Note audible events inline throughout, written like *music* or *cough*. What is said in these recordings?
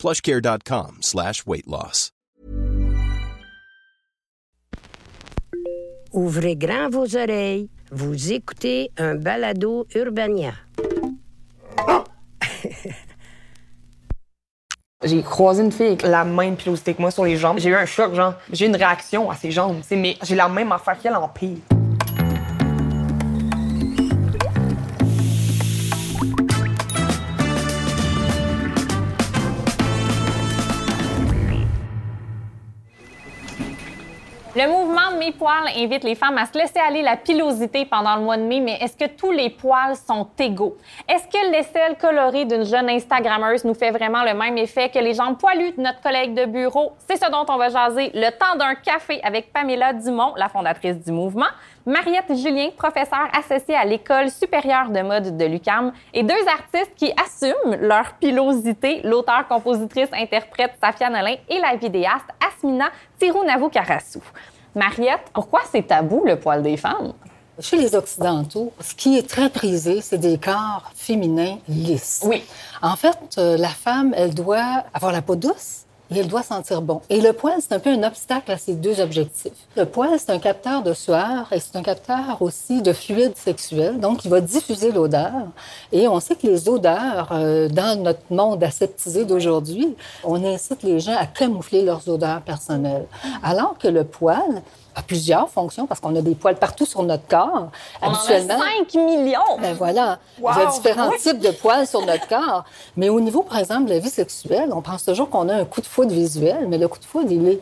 plushcare.com slash weight loss. Ouvrez grand vos oreilles. Vous écoutez un balado Urbania. *laughs* J'ai croisé une fille avec la même pilosité que moi sur les jambes. J'ai eu un choc, genre. J'ai eu une réaction à ses jambes, mais j'ai la même affaire qu'elle en pire. Mes poils invite les femmes à se laisser aller la pilosité pendant le mois de mai, mais est-ce que tous les poils sont égaux? Est-ce que l'aisselle colorée d'une jeune Instagrammeuse nous fait vraiment le même effet que les jambes poilues de notre collègue de bureau? C'est ce dont on va jaser le temps d'un café avec Pamela Dumont, la fondatrice du mouvement, Mariette Julien, professeure associée à l'École supérieure de mode de l'UCAM, et deux artistes qui assument leur pilosité, l'auteur, compositrice, interprète Safia Nolin et la vidéaste Asmina Tirunavou-Karassou. Mariette, pourquoi c'est tabou le poil des femmes? Chez les Occidentaux, ce qui est très prisé, c'est des corps féminins lisses. Oui. En fait, euh, la femme, elle doit avoir la peau douce elle doit sentir bon. Et le poil, c'est un peu un obstacle à ces deux objectifs. Le poil, c'est un capteur de sueur et c'est un capteur aussi de fluide sexuel. Donc, il va diffuser l'odeur. Et on sait que les odeurs, euh, dans notre monde aseptisé d'aujourd'hui, on incite les gens à camoufler leurs odeurs personnelles. Alors que le poil, a plusieurs fonctions parce qu'on a des poils partout sur notre corps. On en a Habituellement, 5 millions! ben voilà, il y a différents types de poils sur notre corps. Mais au niveau, par exemple, de la vie sexuelle, on pense toujours qu'on a un coup de foudre visuel, mais le coup de foudre, il est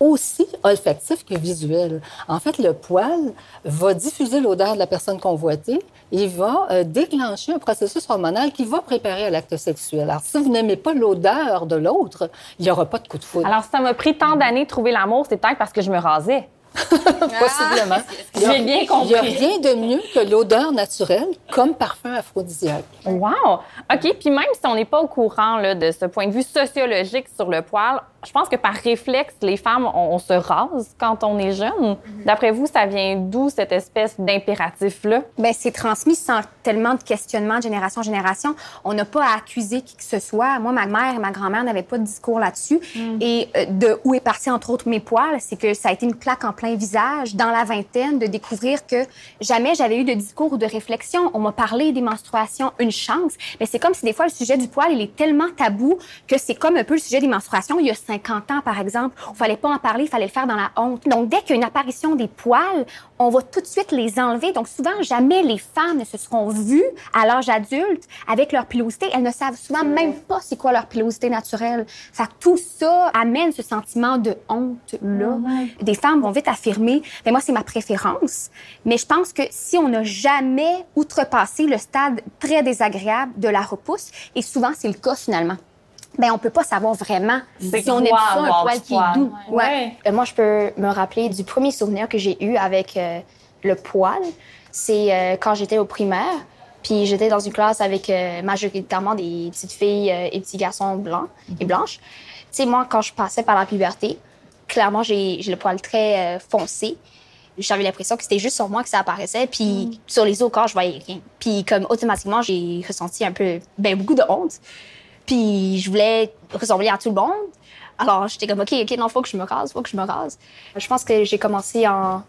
aussi olfactif que visuel. En fait, le poil va diffuser l'odeur de la personne convoitée et va euh, déclencher un processus hormonal qui va préparer à l'acte sexuel. Alors, si vous n'aimez pas l'odeur de l'autre, il n'y aura pas de coup de foudre. Alors, ça m'a pris tant d'années de trouver l'amour, c'est peut-être parce que je me rasais. *laughs* Possiblement. Il y a- J'ai bien Il n'y a compris. rien de mieux que l'odeur naturelle comme parfum aphrodisiaque. Wow! OK. Puis même si on n'est pas au courant là, de ce point de vue sociologique sur le poil, je pense que par réflexe, les femmes, on, on se rase quand on est jeune. D'après vous, ça vient d'où cette espèce d'impératif-là? Ben, c'est transmis sans tellement de questionnement de génération en génération. On n'a pas à accuser qui que ce soit. Moi, ma mère et ma grand-mère n'avaient pas de discours là-dessus. Et euh, de où est parti, entre autres, mes poils, c'est que ça a été une claque en plein visage dans la vingtaine de découvrir que jamais j'avais eu de discours ou de réflexion. On m'a parlé des menstruations, une chance. Mais c'est comme si des fois, le sujet du poil, il est tellement tabou que c'est comme un peu le sujet des menstruations il y a 50 ans, par exemple. Il fallait pas en parler, il fallait le faire dans la honte. Donc, dès qu'il y a une apparition des poils, on va tout de suite les enlever. Donc, souvent, jamais les femmes ne se seront vues à l'âge adulte avec leur pilosité. Elles ne savent souvent même pas c'est quoi leur pilosité naturelle. Fait que tout ça amène ce sentiment de honte-là. Des femmes vont vite affirmer, mais moi, c'est ma préférence. Mais je pense que si on n'a jamais outrepassé le stade très désagréable de la repousse, et souvent, c'est le cas finalement, ben on peut pas savoir vraiment C'est si on aime ça, un poil qui est doux. Ouais. Euh, Moi, je peux me rappeler du premier souvenir que j'ai eu avec euh, le poil. C'est euh, quand j'étais au primaire, puis j'étais dans une classe avec euh, majoritairement des petites filles euh, et petits garçons blancs et blanches. Tu sais, moi, quand je passais par la puberté, clairement, j'ai j'ai le poil très euh, foncé. J'avais l'impression que c'était juste sur moi que ça apparaissait, puis sur les autres corps, je voyais rien. Puis comme automatiquement, j'ai ressenti un peu, ben beaucoup de honte. Puis je voulais ressembler à tout le monde. Alors j'étais comme, OK, OK, non, faut que je me rase, faut que je me rase. Je pense que j'ai commencé en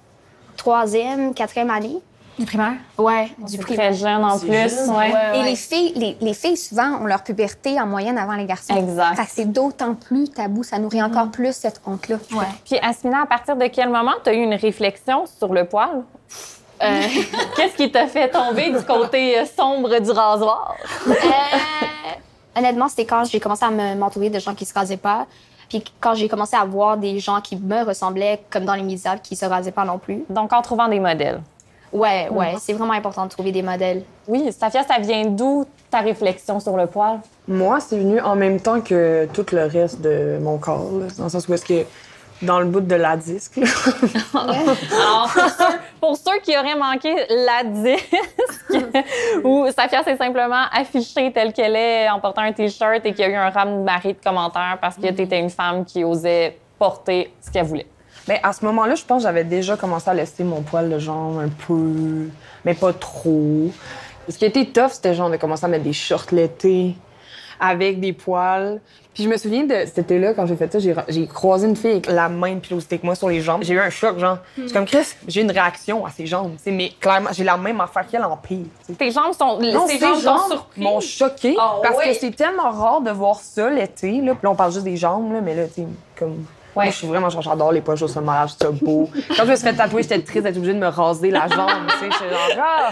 troisième, quatrième année. Du primaire. Ouais, du primaire. très jeune en plus. ouais. Et les filles, les, les filles, souvent, ont leur puberté en moyenne avant les garçons. Exact. Fait que c'est d'autant plus tabou. Ça nourrit encore plus cette honte-là. Puis Asmina, à partir de quel moment tu as eu une réflexion sur le poil? Euh, *laughs* Qu'est-ce qui t'a fait tomber du côté euh, sombre du rasoir? euh, honnêtement, c'était quand j'ai commencé à me- m'entourer de gens qui se rasaient pas. Puis quand j'ai commencé à voir des gens qui me ressemblaient, comme dans les médias, qui se rasaient pas non plus. Donc, en trouvant des modèles. Ouais, ouais, c'est vraiment important de trouver des modèles. Oui, Safia, ça vient d'où ta réflexion sur le poil? Moi, c'est venu en même temps que tout le reste de mon corps, là, dans le sens où est-ce que dans le bout de la disque. là. *laughs* Alors, pour ceux, pour ceux qui auraient manqué la disque, *laughs* où Safia s'est simplement affichée telle qu'elle est en portant un T-shirt et qu'il y a eu un ram de marée de commentaires parce que tu étais une femme qui osait porter ce qu'elle voulait. Mais à ce moment-là, je pense que j'avais déjà commencé à laisser mon poil de jambe un peu, mais pas trop. Ce qui était tough, c'était genre de commencer à mettre des shorts l'été avec des poils. Puis je me souviens de cet été-là, quand j'ai fait ça, j'ai, croisé une fille avec la même pilosité que moi sur les jambes. J'ai eu un choc, genre. C'est comme Chris, j'ai une réaction à ses jambes, tu sais, mais clairement, j'ai la même affaire qu'elle en pire. Tes jambes sont, Non, tes ces jambes jambes m'ont choqué Ah parce oui? que c'est tellement rare de voir ça l'été. Là. Puis là, on parle juste des jambes, là, mais là, tu sais, comme. Ouais. Moi, je suis vraiment, genre, j'adore les malade, je trouve ça beau. Quand je me suis fait tatouer, j'étais triste d'être obligée de me raser la jambe, tu sais. J'étais genre, ah!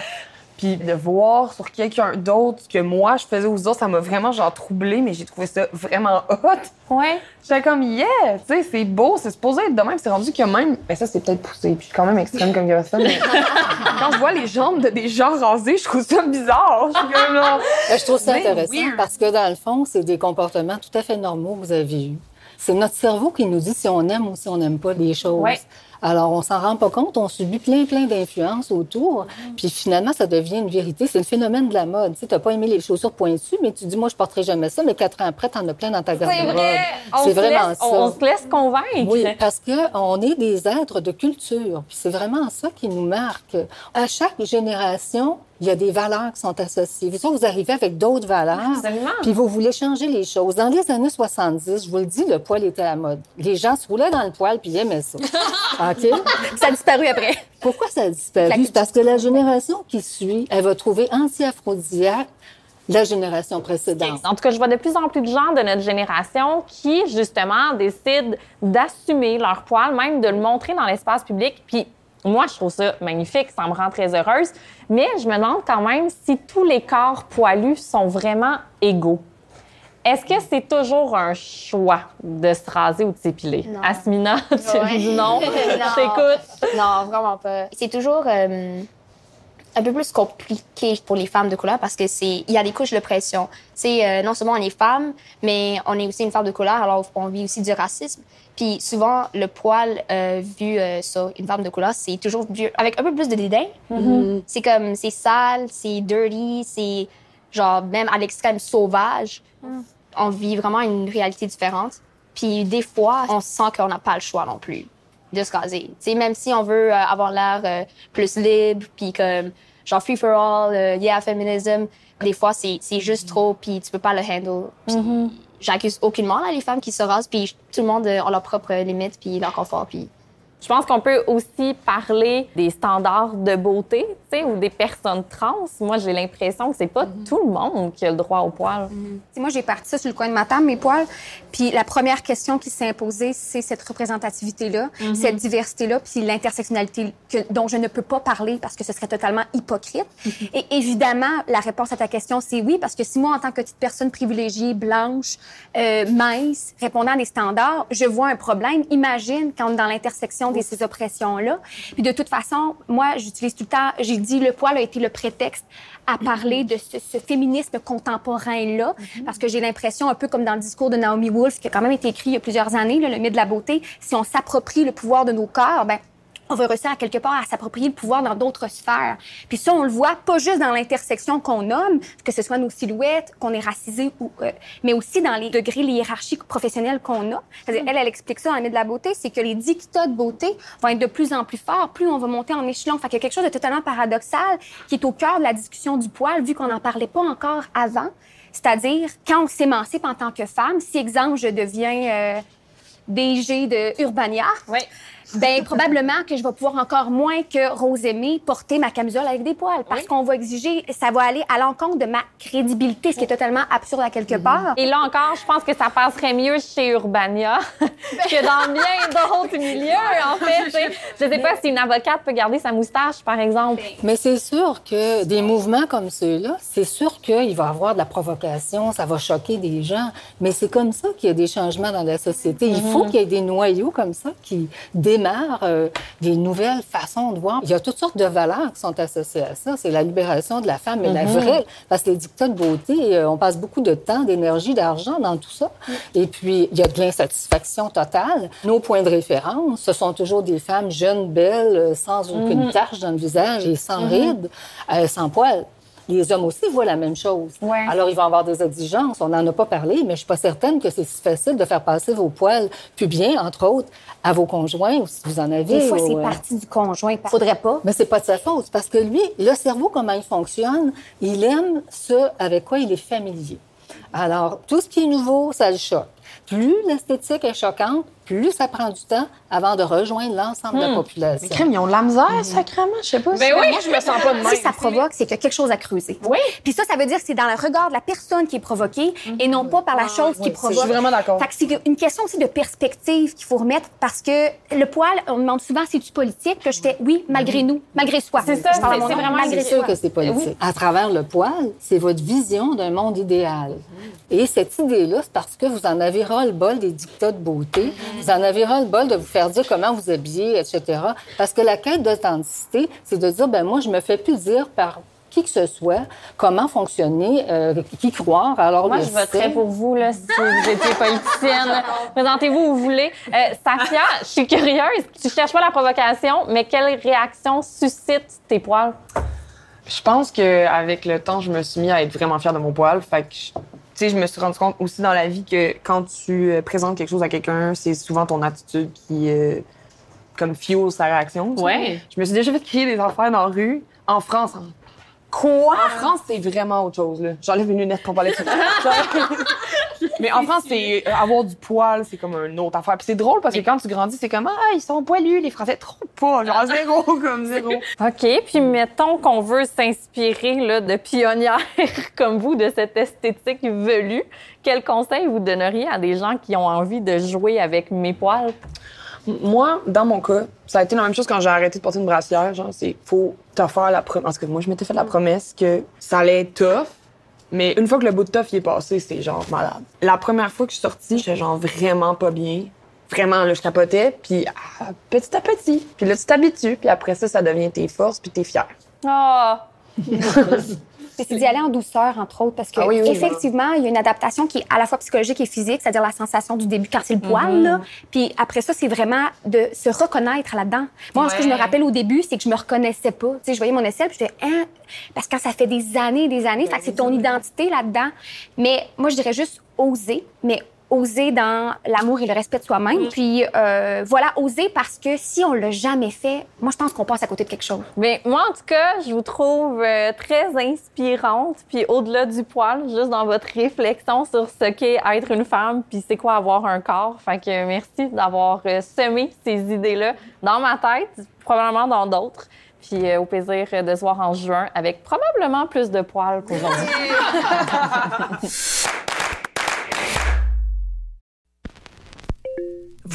Puis de voir sur quelqu'un d'autre ce que moi je faisais aux autres, ça m'a vraiment genre troublée, mais j'ai trouvé ça vraiment hot. Ouais. J'étais comme, yeah, tu sais, c'est beau, c'est supposé être de même. C'est rendu que même. Ben, ça, c'est peut-être poussé, puis je suis quand même extrême comme personne, mais *laughs* quand je vois les jambes de des gens rasés, je trouve ça bizarre. Je suis comme, non. Ben, je trouve ça Mais intéressant weird. parce que dans le fond, c'est des comportements tout à fait normaux que vous avez eus. C'est notre cerveau qui nous dit si on aime ou si on n'aime pas des choses. Alors, on s'en rend pas compte, on subit plein, plein d'influences autour, puis finalement, ça devient une vérité. C'est le phénomène de la mode. Tu t'as pas aimé les chaussures pointues, mais tu dis, moi, je porterai jamais ça, mais quatre ans après, t'en as plein dans ta C'est garde-robe. vrai. On C'est se vraiment laisse- ça. On, on se laisse convaincre. Oui, parce qu'on est des êtres de culture. Puis c'est vraiment ça qui nous marque. À chaque génération, il y a des valeurs qui sont associées. Vous, autres, vous arrivez avec d'autres valeurs. Absolument. Puis vous voulez changer les choses. Dans les années 70, je vous le dis, le poil était à la mode. Les gens se roulaient dans le poil puis ils aimaient ça. *laughs* OK? *laughs* Ça a disparu après. Pourquoi ça a disparu? Parce que la génération qui suit, elle va trouver anti-aphrodisiaque la génération précédente. En tout cas, je vois de plus en plus de gens de notre génération qui, justement, décident d'assumer leur poil, même de le montrer dans l'espace public. Puis moi, je trouve ça magnifique, ça me rend très heureuse. Mais je me demande quand même si tous les corps poilus sont vraiment égaux. Est-ce que c'est toujours un choix de se raser ou de s'épiler? Non. Asmina, *laughs* tu me Ouais. dis non. *laughs* Non. Je t'écoute. Non, vraiment pas. C'est toujours euh, un peu plus compliqué pour les femmes de couleur parce que c'est il y a des couches de pression. C'est euh, non seulement on est femme, mais on est aussi une femme de couleur, alors on vit aussi du racisme. Puis souvent le poil euh, vu euh, sur une femme de couleur, c'est toujours vu avec un peu plus de dédain. C'est comme c'est sale, c'est dirty, c'est genre même à l'extrême sauvage. On vit vraiment une réalité différente. Puis des fois, on sent qu'on n'a pas le choix non plus de se caser. Tu sais, même si on veut euh, avoir l'air euh, plus libre, puis comme genre free for all, euh, yeah feminism, des fois c'est juste trop, puis tu peux pas le handle. Puis J'accuse aucunement là, les femmes qui se rasent, puis tout le monde euh, a leurs propres limites, puis leur confort, puis Je pense qu'on peut aussi parler des standards de beauté, tu sais, ou des personnes trans. Moi, j'ai l'impression que c'est pas tout le monde qui a le droit au poil. T'sais, moi, j'ai parti ça sur le coin de ma table, mes poils. Puis la première question qui s'est imposée, c'est cette représentativité-là, cette diversité-là, puis l'intersectionnalité que- dont je ne peux pas parler parce que ce serait totalement hypocrite. Et évidemment, la réponse à ta question, c'est oui, parce que si moi, en tant que petite personne privilégiée, blanche, euh, mince, répondant à des standards, je vois un problème. Imagine quand on est dans l'intersection de ces oppressions-là. Puis de toute façon, moi, j'utilise tout le temps, j'ai dit le poil a été le prétexte à parler de ce, ce féminisme contemporain-là, parce que j'ai l'impression, un peu comme dans le discours de Naomi Wolf, qui a quand même été écrit il y a plusieurs années, là, le mythe de la beauté, si on s'approprie le pouvoir de nos corps, ben on va réussir à quelque part à s'approprier le pouvoir dans d'autres sphères. Puis ça, on le voit pas juste dans l'intersection qu'on nomme, que ce soit nos silhouettes, qu'on est racisé, ou, euh, mais aussi dans les degrés, les hiérarchies professionnelles qu'on a. C'est-à-dire, Elle, elle explique ça le mythe de la beauté, c'est que les dictats de beauté vont être de plus en plus forts, plus on va monter en échelon. Fait qu'il y a quelque chose de totalement paradoxal qui est au cœur de la discussion du poil, vu qu'on n'en parlait pas encore avant. C'est-à-dire, quand on s'émancipe en tant que femme, si, exemple, je deviens euh, DG de Urbania, Oui. *laughs* ben probablement que je vais pouvoir encore moins que Rose Aimée porter ma camisole avec des poils parce qu'on va exiger ça va aller à l'encontre de ma crédibilité ce qui est totalement absurde à quelque part. Et là encore, je pense que ça passerait mieux chez Urbania *laughs* que dans bien d'autres *laughs* milieux, en fait. Je sais pas si une avocate peut garder sa moustache, par exemple. Mais c'est sûr que des mouvements comme ceux-là, c'est sûr qu'il va y avoir de la provocation, ça va choquer des gens. Mais c'est comme ça qu'il y a des changements dans la société. Il faut qu'il y ait des noyaux comme ça qui démarre euh, des nouvelles façons de voir. Il y a toutes sortes de valeurs qui sont associées à ça. C'est la libération de la femme, mais la vraie. Parce que les dictats de beauté, euh, on passe beaucoup de temps, d'énergie, d'argent dans tout ça. Et puis, il y a de l'insatisfaction totale. Nos points de référence, ce sont toujours des femmes jeunes, belles, euh, sans aucune tache dans le visage et sans rides, euh, sans poils. Les hommes aussi voient la même chose. Ouais. Alors, ils vont avoir des exigences. On n'en a pas parlé, mais je suis pas certaine que c'est si facile de faire passer vos poils pubiens, entre autres, à vos conjoints ou si vous en avez. Des fois, ou, c'est euh, parti du conjoint. Faudrait pas. mais c'est pas de sa faute, parce que lui, le cerveau, comment il fonctionne, il aime ce avec quoi il est familier. Alors, tout ce qui est nouveau, ça le choque. Plus l'esthétique est choquante, plus ça prend du temps avant de rejoindre l'ensemble de la population. Les crèmes, ils ont de la misère, sacrément. Je sais pas. Ben si- oui. Moi, je me sens pas de même. Si ça provoque, c'est qu'il y a quelque chose à creuser. Oui. Puis ça, ça veut dire que c'est dans le regard de la personne qui est provoquée et non pas par la chose qui oui, provoque. je suis vraiment d'accord. Fait que c'est une question aussi de perspective qu'il faut remettre parce que le poil, on me demande souvent c'est-tu politique? Que je fais oui, malgré nous, malgré soi. C'est ça, c'est- vraiment- malgré C'est sûr soi. que c'est politique. À travers le poil, c'est votre vision d'un monde idéal. Et cette idée-là, c'est parce que vous en avez ras-le-bol des dictats de beauté. Vous en avez ras-le-bol de vous faire dire comment vous habiller, etc. Parce que la quête d'authenticité, c'est de dire, ben moi, je me fais plus dire par qui que ce soit comment fonctionner, euh, qui croire. Alors, Moi, le je voterais pour vous, là, si vous étiez politicienne. *laughs* Présentez-vous où vous voulez. Euh, Safia, je suis curieuse. Tu cherches pas la provocation, mais quelle réaction suscite tes poils? Je pense qu'avec le temps, je me suis mis à être vraiment fière de mon poil. Fait que, sais, je me suis rendu compte aussi dans la vie que quand tu euh, présentes quelque chose à quelqu'un, c'est souvent ton attitude qui, euh, comme, fuel sa réaction. Ouais. Je me suis déjà fait crier des affaires dans la rue, en France. en- Quoi? En France, c'est vraiment autre chose, là. J'enlève mes lunettes pour parler de ça. *laughs* Mais en France, c'est euh, avoir du poil, c'est comme une autre affaire. Puis c'est drôle parce que quand tu grandis, c'est comme ah ils sont poilus les Français trop pas, genre zéro comme zéro. *laughs* OK. Puis mettons qu'on veut s'inspirer là, de pionnières *laughs* comme vous de cette esthétique velue. Quel conseil vous donneriez à des gens qui ont envie de jouer avec mes poils? Moi, dans mon cas, ça a été la même chose quand j'ai arrêté de porter une brassière. Genre, c'est faut te faire la promesse. Parce que moi, je m'étais fait la promesse que ça allait être tough. Mais une fois que le bout de tough y est passé, c'est genre malade. La première fois que je suis sortie, j'étais genre vraiment pas bien. Vraiment, là, je capotais. Puis ah, petit à petit. Puis là, tu t'habitues. Puis après ça, ça devient tes forces. Puis t'es fier. Ah! Mais *laughs* c'est d'y aller en douceur, entre autres, parce que Ah oui, oui, effectivement, il y a une adaptation qui est à la fois psychologique et physique, c'est-à-dire la sensation du début quand c'est le poil, Mhm. là. Puis après ça, c'est vraiment de se reconnaître là-dedans. Moi, ce que je me Ouais. rappelle au début, c'est que je me reconnaissais pas. Tu sais, je voyais mon aisselle, puis je disais, hein? Parce que ça fait des années et des années, fait que c'est ton identité là-dedans. Mais moi, je dirais juste oser, mais oser dans l'amour et le respect de soi-même. Puis euh, voilà, oser parce que si on l'a jamais fait, moi, je pense qu'on passe à côté de quelque chose. Mais moi, en tout cas, je vous trouve euh, très inspirante. Puis au-delà du poil, juste dans votre réflexion sur ce qu'est être une femme, puis c'est quoi avoir un corps. Fait que merci d'avoir euh, semé ces idées-là dans ma tête, probablement dans d'autres. Puis euh, au plaisir de se voir en juin avec probablement plus de poils qu'aujourd'hui. *laughs*